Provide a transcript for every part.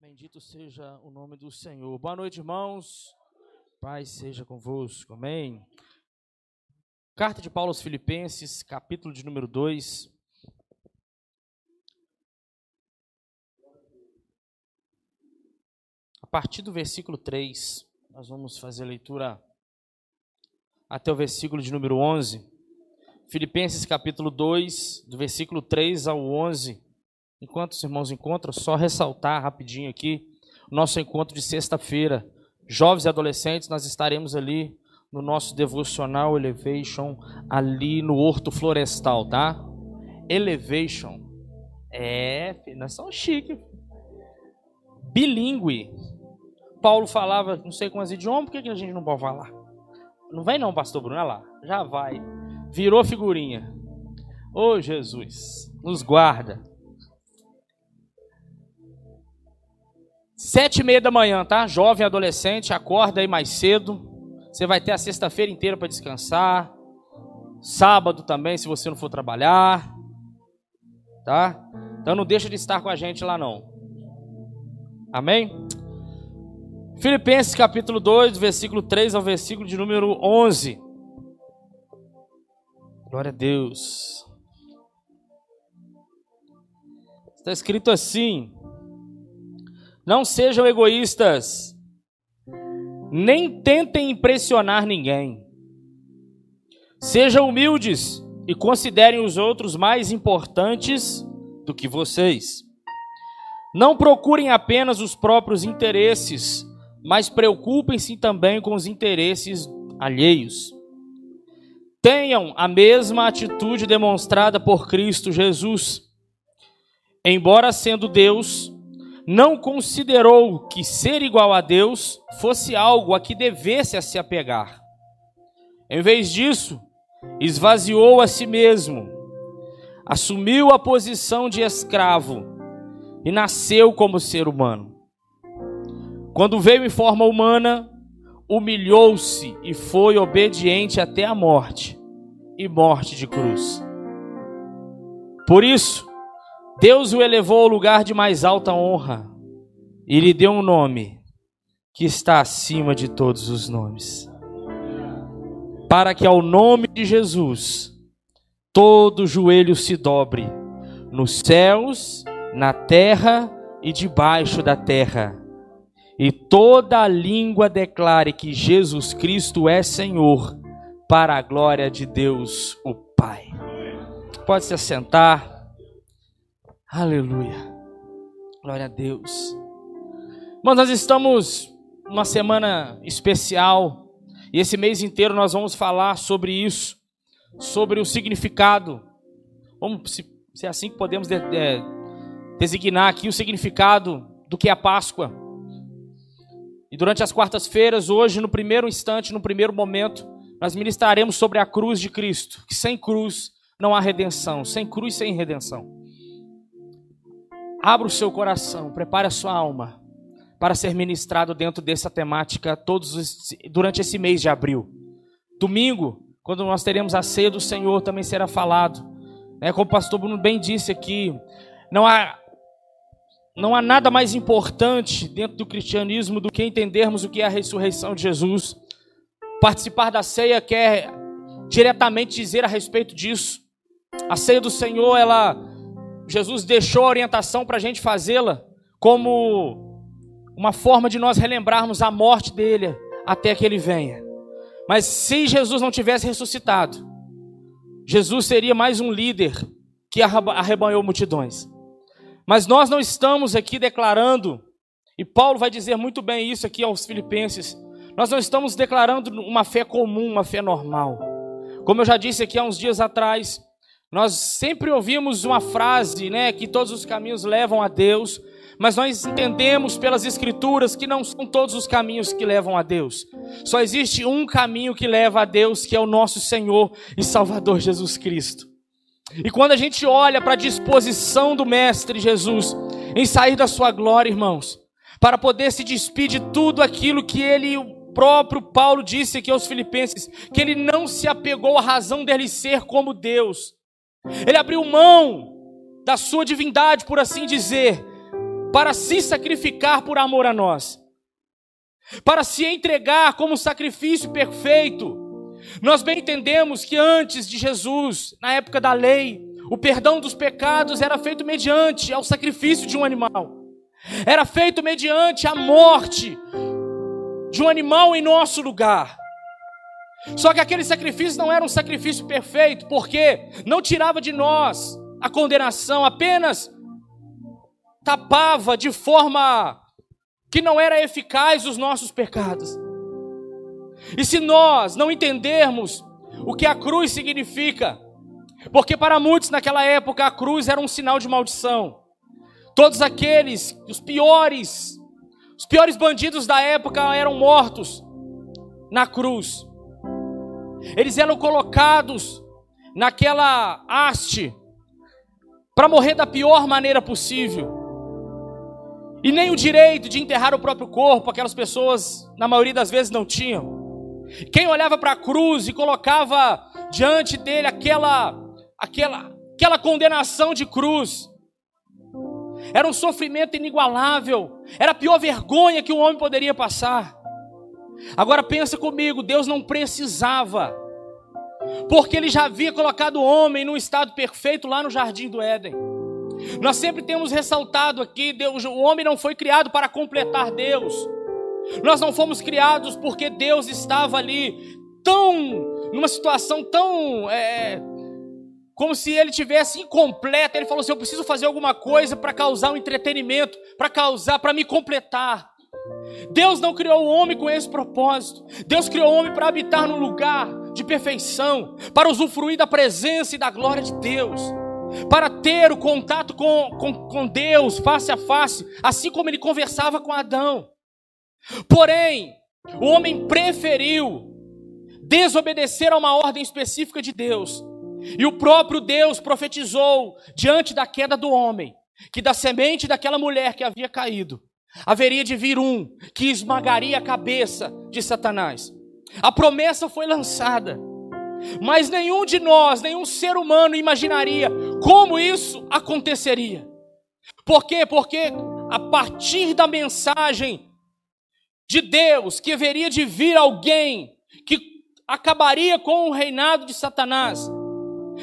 Bendito seja o nome do Senhor. Boa noite, irmãos. Paz seja convosco. Amém. Carta de Paulo aos Filipenses, capítulo de número 2. A partir do versículo 3, nós vamos fazer a leitura até o versículo de número 11. Filipenses capítulo 2, do versículo 3 ao 11. Enquanto os irmãos encontram, só ressaltar rapidinho aqui o nosso encontro de sexta-feira. Jovens e adolescentes, nós estaremos ali no nosso devocional Elevation, ali no Horto Florestal, tá? Elevation. É, nós somos chique. Bilingue. Paulo falava não sei quantos idiomas, por que a gente não pode falar? Não vem não, pastor Bruno, olha lá. Já vai. Virou figurinha. Ô oh, Jesus, nos guarda. Sete e meia da manhã, tá? Jovem, adolescente, acorda aí mais cedo. Você vai ter a sexta-feira inteira para descansar. Sábado também, se você não for trabalhar. Tá? Então não deixa de estar com a gente lá não. Amém? Filipenses capítulo 2, versículo 3 ao versículo de número 11. Glória a Deus. Está escrito assim: Não sejam egoístas, nem tentem impressionar ninguém. Sejam humildes e considerem os outros mais importantes do que vocês. Não procurem apenas os próprios interesses, mas preocupem-se também com os interesses alheios. Tenham a mesma atitude demonstrada por Cristo Jesus. Embora sendo Deus, não considerou que ser igual a Deus fosse algo a que devesse a se apegar. Em vez disso, esvaziou a si mesmo, assumiu a posição de escravo e nasceu como ser humano. Quando veio em forma humana, humilhou-se e foi obediente até a morte e morte de cruz. Por isso, Deus o elevou ao lugar de mais alta honra e lhe deu um nome que está acima de todos os nomes. Para que ao nome de Jesus todo joelho se dobre, nos céus, na terra e debaixo da terra e toda língua declare que Jesus Cristo é Senhor, para a glória de Deus, o Pai. Pode se assentar. Aleluia. Glória a Deus. Mas nós estamos numa semana especial e esse mês inteiro nós vamos falar sobre isso, sobre o significado. Vamos, se, se é assim que podemos de, de, designar aqui o significado do que é a Páscoa. E durante as quartas-feiras, hoje, no primeiro instante, no primeiro momento, nós ministraremos sobre a cruz de Cristo, que sem cruz não há redenção, sem cruz, sem redenção. Abra o seu coração, prepare a sua alma para ser ministrado dentro dessa temática todos os, durante esse mês de abril. Domingo, quando nós teremos a ceia do Senhor, também será falado. É, como o pastor Bruno bem disse aqui, não há não há nada mais importante dentro do cristianismo do que entendermos o que é a ressurreição de Jesus. Participar da ceia quer diretamente dizer a respeito disso. A ceia do Senhor, ela, Jesus deixou a orientação para a gente fazê-la como uma forma de nós relembrarmos a morte dele até que ele venha. Mas se Jesus não tivesse ressuscitado, Jesus seria mais um líder que arrebanhou multidões. Mas nós não estamos aqui declarando, e Paulo vai dizer muito bem isso aqui aos Filipenses, nós não estamos declarando uma fé comum, uma fé normal. Como eu já disse aqui há uns dias atrás, nós sempre ouvimos uma frase, né, que todos os caminhos levam a Deus, mas nós entendemos pelas Escrituras que não são todos os caminhos que levam a Deus. Só existe um caminho que leva a Deus, que é o nosso Senhor e Salvador Jesus Cristo. E quando a gente olha para a disposição do Mestre Jesus em sair da sua glória, irmãos, para poder se despedir de tudo aquilo que ele, o próprio Paulo disse aqui aos Filipenses, que ele não se apegou à razão dele ser como Deus. Ele abriu mão da sua divindade, por assim dizer, para se sacrificar por amor a nós, para se entregar como sacrifício perfeito. Nós bem entendemos que antes de Jesus, na época da lei, o perdão dos pecados era feito mediante ao sacrifício de um animal. Era feito mediante a morte de um animal em nosso lugar. Só que aquele sacrifício não era um sacrifício perfeito, porque não tirava de nós a condenação, apenas tapava de forma que não era eficaz os nossos pecados. E se nós não entendermos o que a cruz significa, porque para muitos naquela época a cruz era um sinal de maldição. Todos aqueles, os piores, os piores bandidos da época eram mortos na cruz. Eles eram colocados naquela haste para morrer da pior maneira possível. E nem o direito de enterrar o próprio corpo, aquelas pessoas, na maioria das vezes, não tinham. Quem olhava para a cruz e colocava diante dele aquela, aquela, aquela condenação de cruz, era um sofrimento inigualável, era a pior vergonha que um homem poderia passar. Agora pensa comigo, Deus não precisava, porque ele já havia colocado o homem num estado perfeito lá no jardim do Éden. Nós sempre temos ressaltado aqui, Deus, o homem não foi criado para completar Deus. Nós não fomos criados porque Deus estava ali tão numa situação tão é, como se ele tivesse incompleto. Ele falou assim: eu preciso fazer alguma coisa para causar um entretenimento, para causar, para me completar. Deus não criou o homem com esse propósito. Deus criou o homem para habitar num lugar de perfeição, para usufruir da presença e da glória de Deus para ter o contato com, com, com Deus face a face, assim como ele conversava com Adão. Porém, o homem preferiu desobedecer a uma ordem específica de Deus. E o próprio Deus profetizou diante da queda do homem que da semente daquela mulher que havia caído haveria de vir um que esmagaria a cabeça de Satanás. A promessa foi lançada. Mas nenhum de nós, nenhum ser humano imaginaria como isso aconteceria. Por quê? Porque a partir da mensagem de Deus que haveria de vir alguém que acabaria com o reinado de Satanás,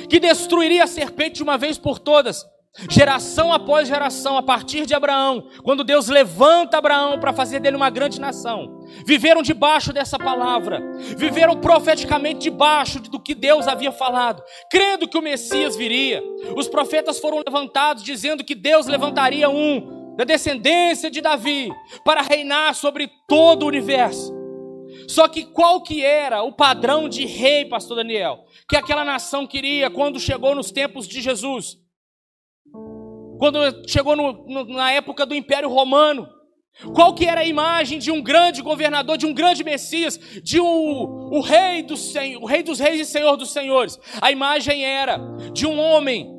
que destruiria a serpente de uma vez por todas, geração após geração, a partir de Abraão, quando Deus levanta Abraão para fazer dele uma grande nação, viveram debaixo dessa palavra, viveram profeticamente debaixo do que Deus havia falado, crendo que o Messias viria. Os profetas foram levantados dizendo que Deus levantaria um da descendência de Davi para reinar sobre todo o universo. Só que qual que era o padrão de rei, pastor Daniel, que aquela nação queria quando chegou nos tempos de Jesus? Quando chegou no, no, na época do Império Romano, qual que era a imagem de um grande governador, de um grande Messias, de um, o rei dos o rei dos reis e senhor dos senhores? A imagem era de um homem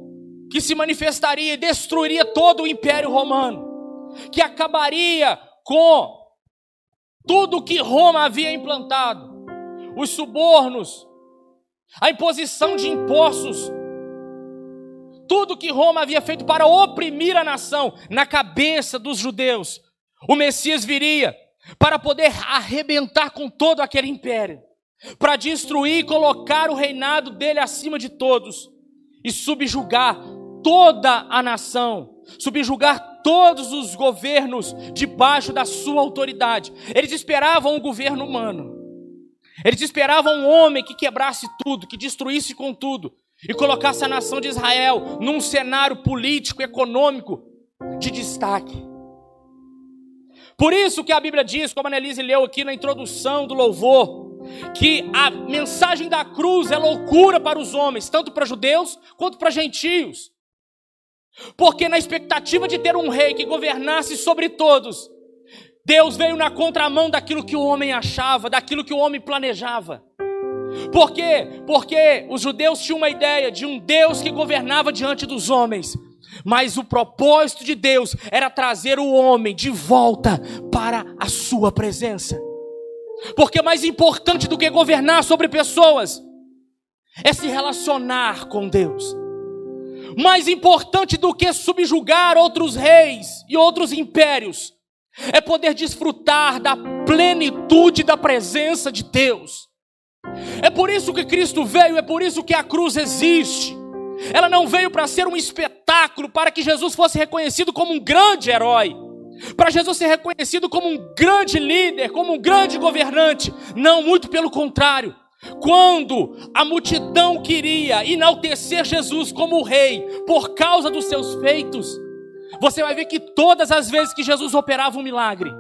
que se manifestaria e destruiria todo o Império Romano, que acabaria com tudo que Roma havia implantado, os subornos, a imposição de impostos, tudo que Roma havia feito para oprimir a nação na cabeça dos judeus, o Messias viria para poder arrebentar com todo aquele império, para destruir e colocar o reinado dele acima de todos e subjugar toda a nação, subjugar todos os governos debaixo da sua autoridade. Eles esperavam um governo humano. Eles esperavam um homem que quebrasse tudo, que destruísse com tudo e colocasse a nação de Israel num cenário político, econômico de destaque. Por isso que a Bíblia diz, como a Annelise leu aqui na introdução do louvor, que a mensagem da cruz é loucura para os homens, tanto para judeus quanto para gentios. Porque na expectativa de ter um rei que governasse sobre todos, Deus veio na contramão daquilo que o homem achava, daquilo que o homem planejava. Por quê? Porque os judeus tinham uma ideia de um Deus que governava diante dos homens. Mas o propósito de Deus era trazer o homem de volta para a sua presença. Porque mais importante do que governar sobre pessoas é se relacionar com Deus. mais importante do que subjugar outros reis e outros impérios é poder desfrutar da plenitude da presença de Deus. É por isso que Cristo veio, é por isso que a cruz existe. Ela não veio para ser um espetáculo, para que Jesus fosse reconhecido como um grande herói, para Jesus ser reconhecido como um grande líder, como um grande governante. Não, muito pelo contrário. Quando a multidão queria enaltecer Jesus como rei por causa dos seus feitos, você vai ver que todas as vezes que Jesus operava um milagre,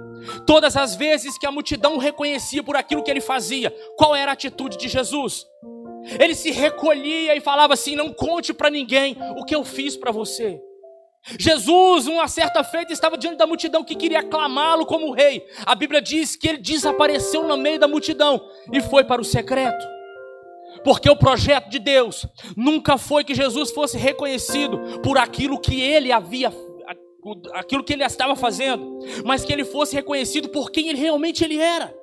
todas as vezes que a multidão o reconhecia por aquilo que ele fazia, qual era a atitude de Jesus? Ele se recolhia e falava assim: Não conte para ninguém o que eu fiz para você. Jesus, uma certa feita, estava diante da multidão que queria aclamá-lo como rei. A Bíblia diz que ele desapareceu no meio da multidão e foi para o secreto. Porque o projeto de Deus nunca foi que Jesus fosse reconhecido por aquilo que ele havia aquilo que ele estava fazendo, mas que ele fosse reconhecido por quem ele realmente ele era.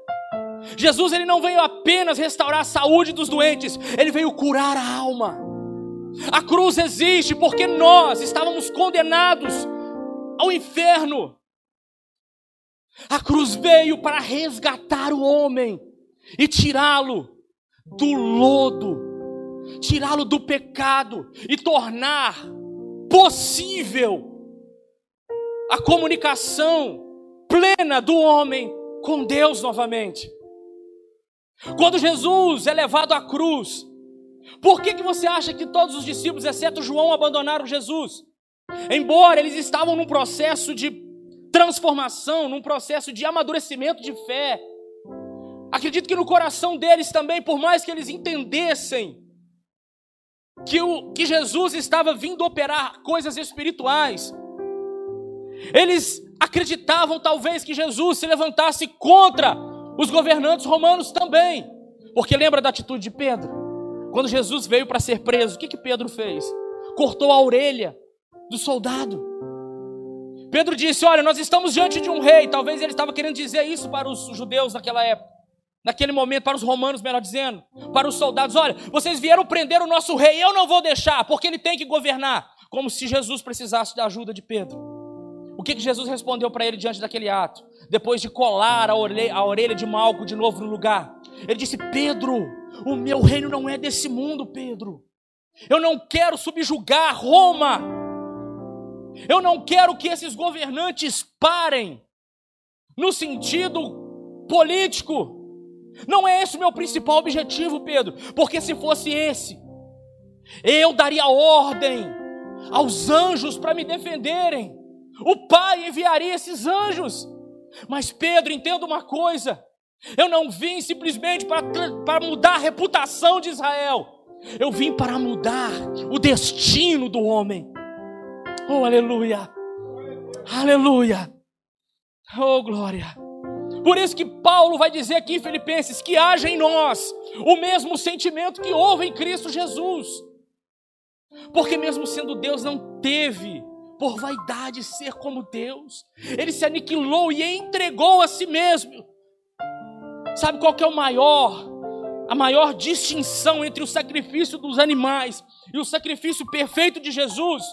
Jesus ele não veio apenas restaurar a saúde dos doentes, ele veio curar a alma. A cruz existe porque nós estávamos condenados ao inferno. A cruz veio para resgatar o homem e tirá-lo do lodo, tirá-lo do pecado e tornar possível a comunicação plena do homem com Deus novamente. Quando Jesus é levado à cruz, por que, que você acha que todos os discípulos, exceto João, abandonaram Jesus? Embora eles estavam num processo de transformação, num processo de amadurecimento de fé, acredito que no coração deles também, por mais que eles entendessem que, o, que Jesus estava vindo operar coisas espirituais, eles acreditavam talvez que Jesus se levantasse contra os governantes romanos também. Porque lembra da atitude de Pedro? Quando Jesus veio para ser preso, o que, que Pedro fez? Cortou a orelha do soldado. Pedro disse: Olha, nós estamos diante de um rei. Talvez ele estava querendo dizer isso para os judeus naquela época, naquele momento, para os romanos, melhor dizendo, para os soldados: Olha, vocês vieram prender o nosso rei, eu não vou deixar, porque ele tem que governar. Como se Jesus precisasse da ajuda de Pedro. O que, que Jesus respondeu para ele diante daquele ato? Depois de colar a orelha, a orelha de Malco de novo no lugar, ele disse: Pedro, o meu reino não é desse mundo, Pedro. Eu não quero subjugar Roma. Eu não quero que esses governantes parem no sentido político. Não é esse o meu principal objetivo, Pedro, porque se fosse esse, eu daria ordem aos anjos para me defenderem. O Pai enviaria esses anjos. Mas Pedro, entenda uma coisa: eu não vim simplesmente para, mudar a reputação de Israel, eu vim para mudar o destino do homem. Oh, aleluia! Aleluia! Oh, glória! Por isso que Paulo vai dizer aqui em Filipenses que haja em nós o mesmo sentimento que houve em Cristo Jesus. Porque mesmo sendo Deus não teve por vaidade ser como Deus. Ele se aniquilou e entregou a si mesmo. Sabe qual que é o maior, a maior distinção entre o sacrifício dos animais e o sacrifício perfeito de Jesus?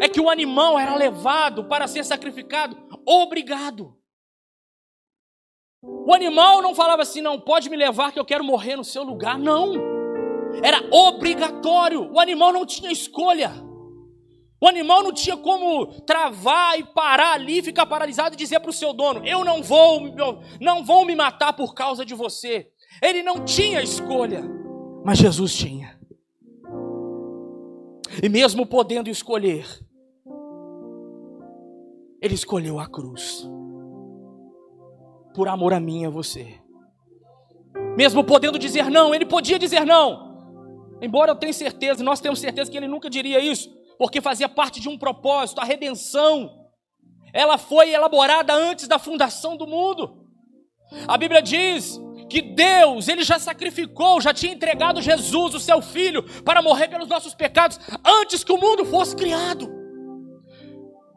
É que o animal era levado para ser sacrificado obrigado. O animal não falava assim, não, pode me levar que eu quero morrer no seu lugar. Não. Era obrigatório. O animal não tinha escolha. O animal não tinha como travar e parar ali, ficar paralisado e dizer para o seu dono: Eu não vou, não vou me matar por causa de você. Ele não tinha escolha, mas Jesus tinha. E mesmo podendo escolher, ele escolheu a cruz. Por amor a mim e a você. Mesmo podendo dizer não, ele podia dizer não. Embora eu tenha certeza, nós temos certeza que ele nunca diria isso porque fazia parte de um propósito, a redenção. Ela foi elaborada antes da fundação do mundo. A Bíblia diz que Deus, ele já sacrificou, já tinha entregado Jesus, o seu filho, para morrer pelos nossos pecados antes que o mundo fosse criado.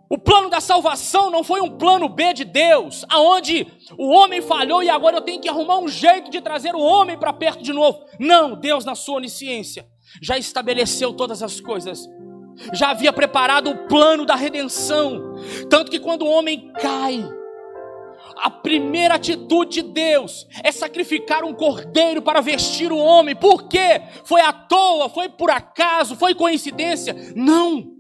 O plano da salvação não foi um plano B de Deus, aonde o homem falhou e agora eu tenho que arrumar um jeito de trazer o homem para perto de novo. Não, Deus na sua onisciência já estabeleceu todas as coisas já havia preparado o plano da redenção. Tanto que quando o homem cai, a primeira atitude de Deus é sacrificar um cordeiro para vestir o homem. Por quê? Foi à toa? Foi por acaso? Foi coincidência? Não.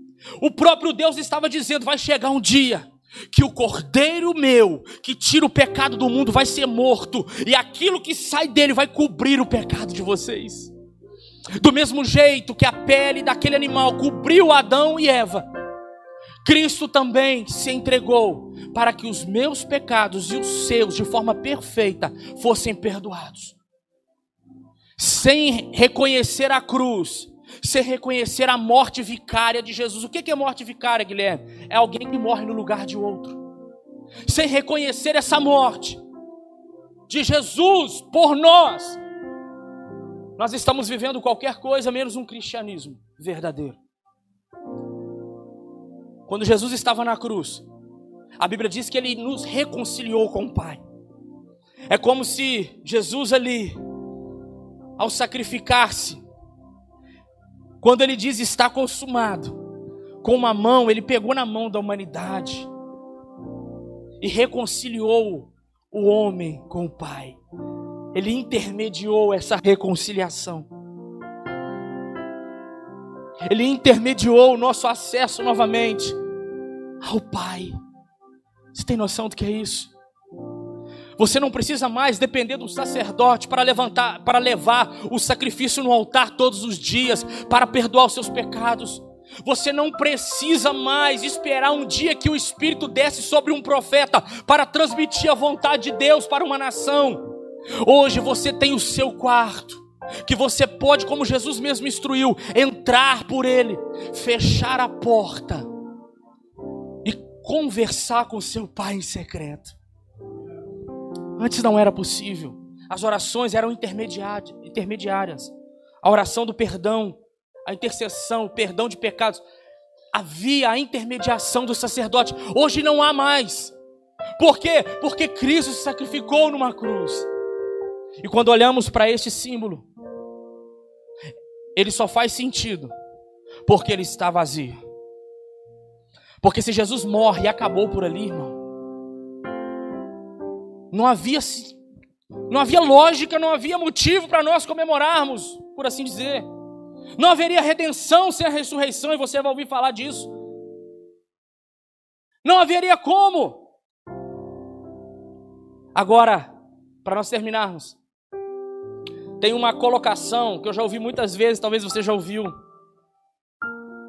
O próprio Deus estava dizendo: vai chegar um dia que o cordeiro meu, que tira o pecado do mundo, vai ser morto, e aquilo que sai dele vai cobrir o pecado de vocês. Do mesmo jeito que a pele daquele animal cobriu Adão e Eva, Cristo também se entregou para que os meus pecados e os seus, de forma perfeita, fossem perdoados. Sem reconhecer a cruz, sem reconhecer a morte vicária de Jesus. O que é morte vicária, Guilherme? É alguém que morre no lugar de outro. Sem reconhecer essa morte de Jesus por nós, nós estamos vivendo qualquer coisa menos um cristianismo verdadeiro. Quando Jesus estava na cruz, a Bíblia diz que ele nos reconciliou com o Pai. É como se Jesus ali, ao sacrificar-se, quando ele diz está consumado, com uma mão, ele pegou na mão da humanidade e reconciliou o homem com o Pai. Ele intermediou essa reconciliação. Ele intermediou o nosso acesso novamente ao Pai. Você tem noção do que é isso? Você não precisa mais depender do sacerdote para levantar, para levar o sacrifício no altar todos os dias, para perdoar os seus pecados. Você não precisa mais esperar um dia que o Espírito desce sobre um profeta para transmitir a vontade de Deus para uma nação. Hoje você tem o seu quarto, que você pode, como Jesus mesmo instruiu, entrar por ele, fechar a porta e conversar com seu Pai em secreto. Antes não era possível. As orações eram intermediárias. A oração do perdão, a intercessão, o perdão de pecados. Havia a intermediação do sacerdote. Hoje não há mais. Por quê? Porque Cristo se sacrificou numa cruz. E quando olhamos para este símbolo, ele só faz sentido porque ele está vazio. Porque se Jesus morre e acabou por ali, irmão, não havia não havia lógica, não havia motivo para nós comemorarmos, por assim dizer. Não haveria redenção sem a ressurreição, e você vai ouvir falar disso. Não haveria como. Agora, para nós terminarmos, tem uma colocação que eu já ouvi muitas vezes, talvez você já ouviu,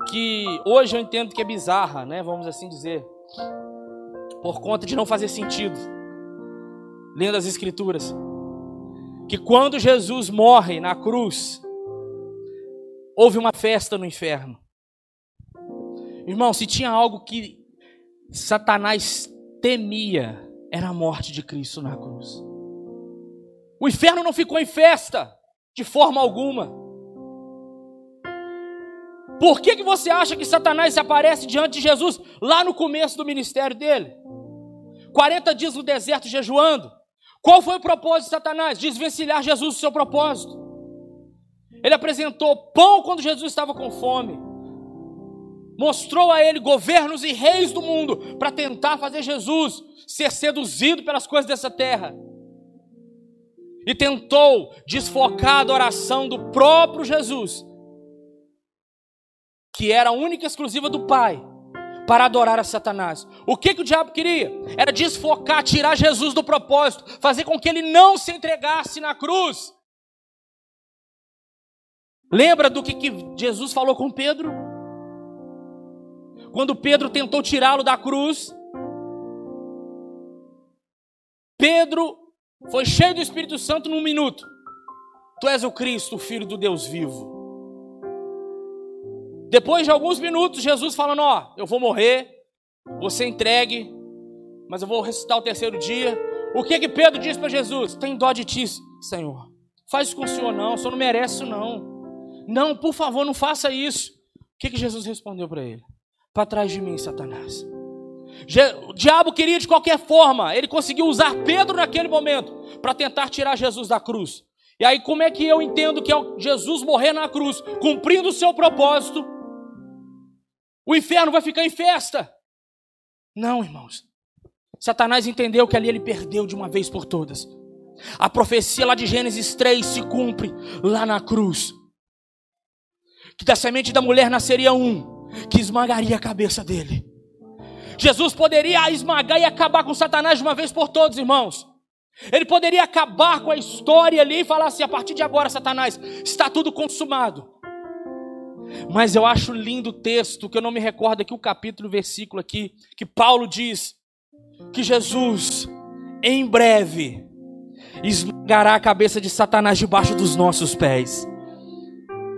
que hoje eu entendo que é bizarra, né? Vamos assim dizer, por conta de não fazer sentido, lendo as Escrituras, que quando Jesus morre na cruz, houve uma festa no inferno. Irmão, se tinha algo que Satanás temia, era a morte de Cristo na cruz. O inferno não ficou em festa, de forma alguma. Por que, que você acha que Satanás se aparece diante de Jesus lá no começo do ministério dele? 40 dias no deserto jejuando. Qual foi o propósito de Satanás? Desvencilhar Jesus do seu propósito. Ele apresentou pão quando Jesus estava com fome. Mostrou a ele governos e reis do mundo para tentar fazer Jesus ser seduzido pelas coisas dessa terra e tentou desfocar a adoração do próprio Jesus, que era a única e exclusiva do Pai, para adorar a Satanás. O que, que o diabo queria? Era desfocar, tirar Jesus do propósito, fazer com que ele não se entregasse na cruz. Lembra do que, que Jesus falou com Pedro? Quando Pedro tentou tirá-lo da cruz, Pedro foi cheio do Espírito Santo num minuto. Tu és o Cristo, o Filho do Deus vivo. Depois de alguns minutos, Jesus falando: Ó, eu vou morrer, você entregue, mas eu vou ressuscitar o terceiro dia. O que que Pedro disse para Jesus? Tem dó de ti, Senhor. Faz isso com o Senhor, não. O Senhor não merece isso, não. Não, por favor, não faça isso. O que que Jesus respondeu para ele? Para trás de mim, Satanás. O diabo queria de qualquer forma, ele conseguiu usar Pedro naquele momento para tentar tirar Jesus da cruz. E aí, como é que eu entendo que é Jesus morrer na cruz, cumprindo o seu propósito, O inferno vai ficar em festa. Não, irmãos. Satanás entendeu que ali ele perdeu de uma vez por todas. A profecia lá de Gênesis 3 se cumpre lá na cruz. Que da semente da mulher nasceria um que esmagaria a cabeça dele. Jesus poderia esmagar e acabar com Satanás de uma vez por todas, irmãos. Ele poderia acabar com a história ali e falar assim: a partir de agora, Satanás, está tudo consumado. Mas eu acho lindo o texto, que eu não me recordo aqui o capítulo, o versículo aqui, que Paulo diz que Jesus, em breve, esmagará a cabeça de Satanás debaixo dos nossos pés.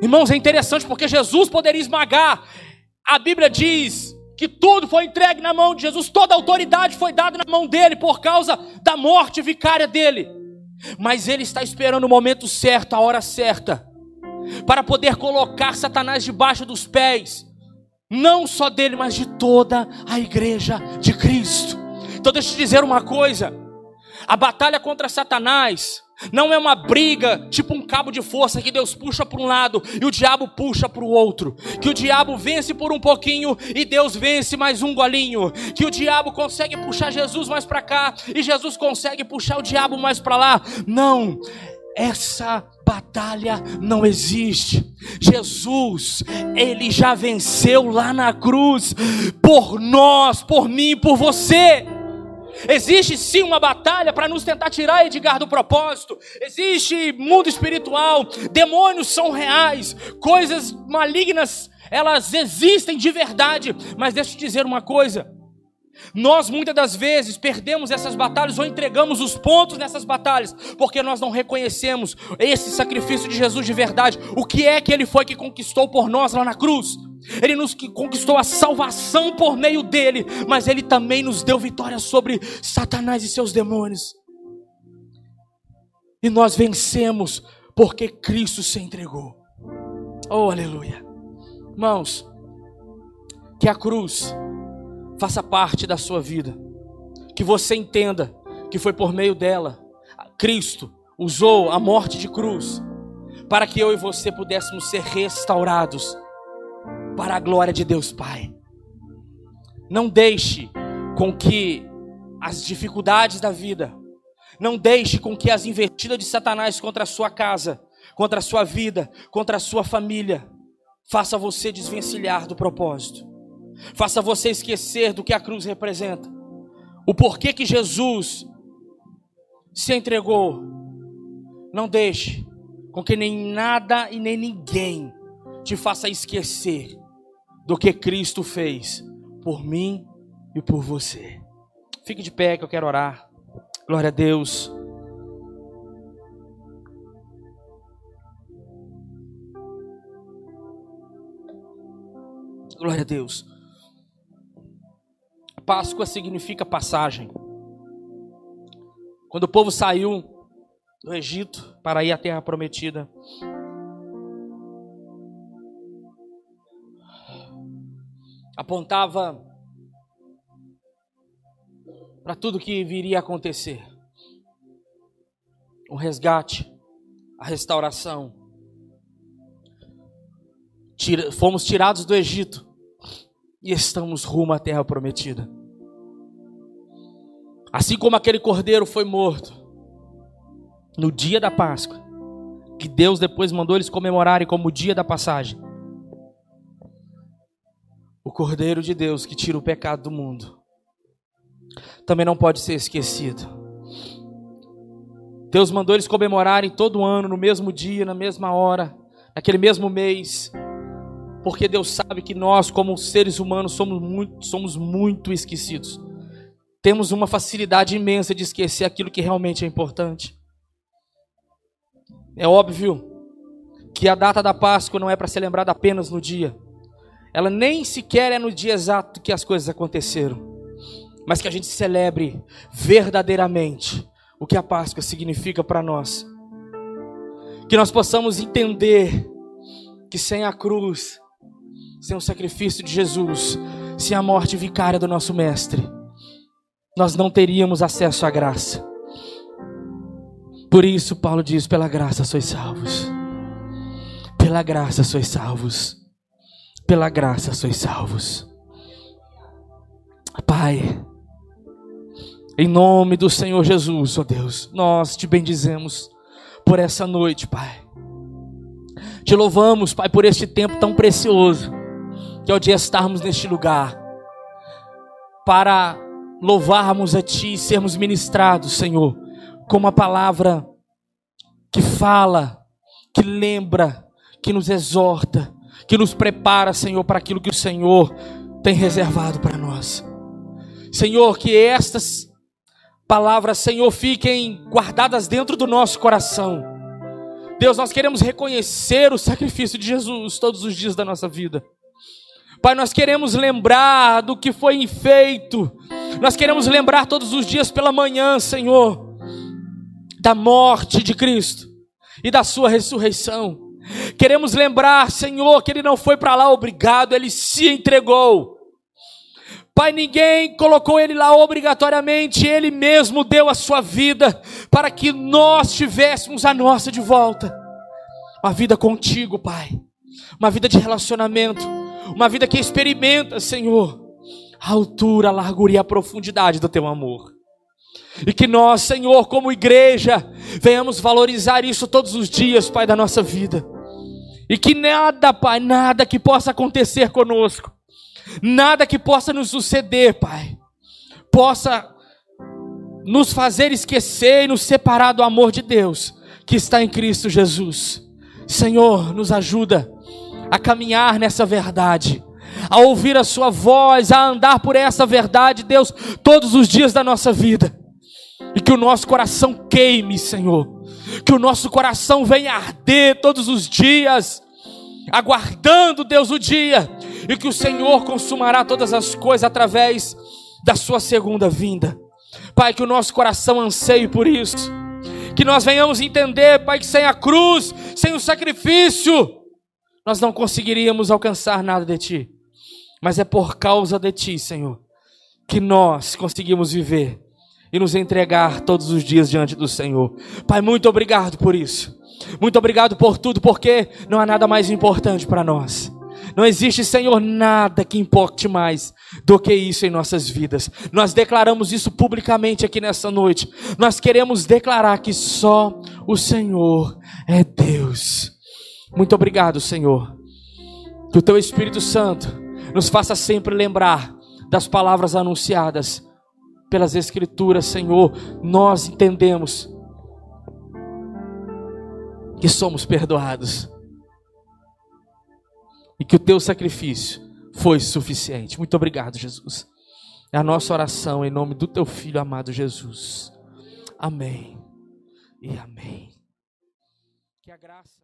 Irmãos, é interessante porque Jesus poderia esmagar. A Bíblia diz que tudo foi entregue na mão de Jesus, toda autoridade foi dada na mão dele por causa da morte vicária dele. Mas ele está esperando o momento certo, a hora certa, para poder colocar Satanás debaixo dos pés, não só dele, mas de toda a igreja de Cristo. Então deixa eu te dizer uma coisa: a batalha contra Satanás não é uma briga tipo um cabo de força que Deus puxa para um lado e o diabo puxa para o outro. Que o diabo vence por um pouquinho e Deus vence mais um golinho. Que o diabo consegue puxar Jesus mais para cá e Jesus consegue puxar o diabo mais para lá. Não. Essa batalha não existe. Jesus, ele já venceu lá na cruz por nós, por mim, por você. Existe sim uma batalha para nos tentar tirar Edgar do propósito. Existe mundo espiritual, demônios são reais, coisas malignas, elas existem de verdade. Mas deixa eu te dizer uma coisa: nós muitas das vezes perdemos essas batalhas ou entregamos os pontos nessas batalhas, porque nós não reconhecemos esse sacrifício de Jesus de verdade. O que é que ele foi que conquistou por nós lá na cruz? Ele nos conquistou a salvação por meio dele, mas ele também nos deu vitória sobre Satanás e seus demônios. E nós vencemos porque Cristo se entregou. Oh, aleluia. Irmãos, que a cruz faça parte da sua vida. Que você entenda que foi por meio dela, Cristo usou a morte de cruz para que eu e você pudéssemos ser restaurados para a glória de Deus Pai. Não deixe com que as dificuldades da vida, não deixe com que as investidas de Satanás contra a sua casa, contra a sua vida, contra a sua família, faça você desvencilhar do propósto faça você esquecer do que a cruz representa. O porquê que Jesus se entregou. Não deixe com que nem nada e nem ninguém te faça esquecer do que Cristo fez por mim e por você. Fique de pé que eu quero orar. Glória a Deus. Glória a Deus. Páscoa significa passagem. Quando o povo saiu do Egito para ir à terra prometida, apontava para tudo que viria a acontecer. O resgate, a restauração. Tira, fomos tirados do Egito e estamos rumo à terra prometida. Assim como aquele cordeiro foi morto no dia da Páscoa, que Deus depois mandou eles comemorarem como o dia da passagem. O cordeiro de Deus que tira o pecado do mundo também não pode ser esquecido. Deus mandou eles comemorarem todo ano, no mesmo dia, na mesma hora, naquele mesmo mês, porque Deus sabe que nós, como seres humanos, somos muito, somos muito esquecidos temos uma facilidade imensa de esquecer aquilo que realmente é importante. É óbvio que a data da Páscoa não é para ser lembrada apenas no dia. Ela nem sequer é no dia exato que as coisas aconteceram. Mas que a gente celebre verdadeiramente o que a Páscoa significa para nós. Que nós possamos entender que sem a cruz, sem o sacrifício de Jesus, sem a morte vicária do nosso Mestre, nós não teríamos acesso à graça. Por isso, Paulo diz: pela graça sois salvos. Pela graça sois salvos. Pela graça sois salvos. Pai, em nome do Senhor Jesus, ó Deus, nós te bendizemos por essa noite, Pai. Te louvamos, Pai, por este tempo tão precioso, que é o de estarmos neste lugar, para louvarmos a Ti e sermos ministrados, Senhor, com uma palavra que fala, que lembra, que nos exorta, que nos prepara, Senhor, para aquilo que o Senhor tem reservado para nós. Senhor, que estas palavras, Senhor, fiquem guardadas dentro do nosso coração. Deus, nós queremos reconhecer o sacrifício de Jesus todos os dias da nossa vida. Pai, nós queremos lembrar do que foi feito. Nós queremos lembrar todos os dias pela manhã, Senhor, da morte de Cristo e da sua ressurreição. Queremos lembrar, Senhor, que ele não foi para lá obrigado, ele se entregou. Pai, ninguém colocou ele lá obrigatoriamente, ele mesmo deu a sua vida para que nós tivéssemos a nossa de volta. Uma vida contigo, Pai. Uma vida de relacionamento, uma vida que experimenta, Senhor, a altura, a largura e a profundidade do teu amor. E que nós, Senhor, como igreja, venhamos valorizar isso todos os dias, Pai, da nossa vida. E que nada, Pai, nada que possa acontecer conosco Nada que possa nos suceder, Pai, possa nos fazer esquecer e nos separar do amor de Deus que está em Cristo Jesus. Senhor, nos ajuda a caminhar nessa verdade, a ouvir a Sua voz, a andar por essa verdade, Deus, todos os dias da nossa vida. E que o nosso coração queime, Senhor. Que o nosso coração venha arder todos os dias, aguardando, Deus, o dia e que o Senhor consumará todas as coisas através da sua segunda vinda. Pai, que o nosso coração anseie por isso. Que nós venhamos entender, Pai, que sem a cruz, sem o sacrifício, nós não conseguiríamos alcançar nada de Ti. Mas é por causa de Ti, Senhor, que nós conseguimos viver e nos entregar todos os dias diante do Senhor. Pai, muito obrigado por isso. Muito obrigado por tudo, porque não há nada mais importante para nós. Não existe, Senhor, nada que importe mais do que isso em nossas vidas. Nós declaramos isso publicamente aqui nessa noite. Nós queremos declarar que só o Senhor é Deus. Muito obrigado, Senhor. Que o Teu Espírito Santo nos faça sempre lembrar das palavras anunciadas pelas Escrituras, Senhor. Nós entendemos que somos perdoados e que o teu sacrifício foi suficiente. Muito obrigado, Jesus. É a nossa oração em nome do teu filho amado Jesus. Amém. E amém. Que a graça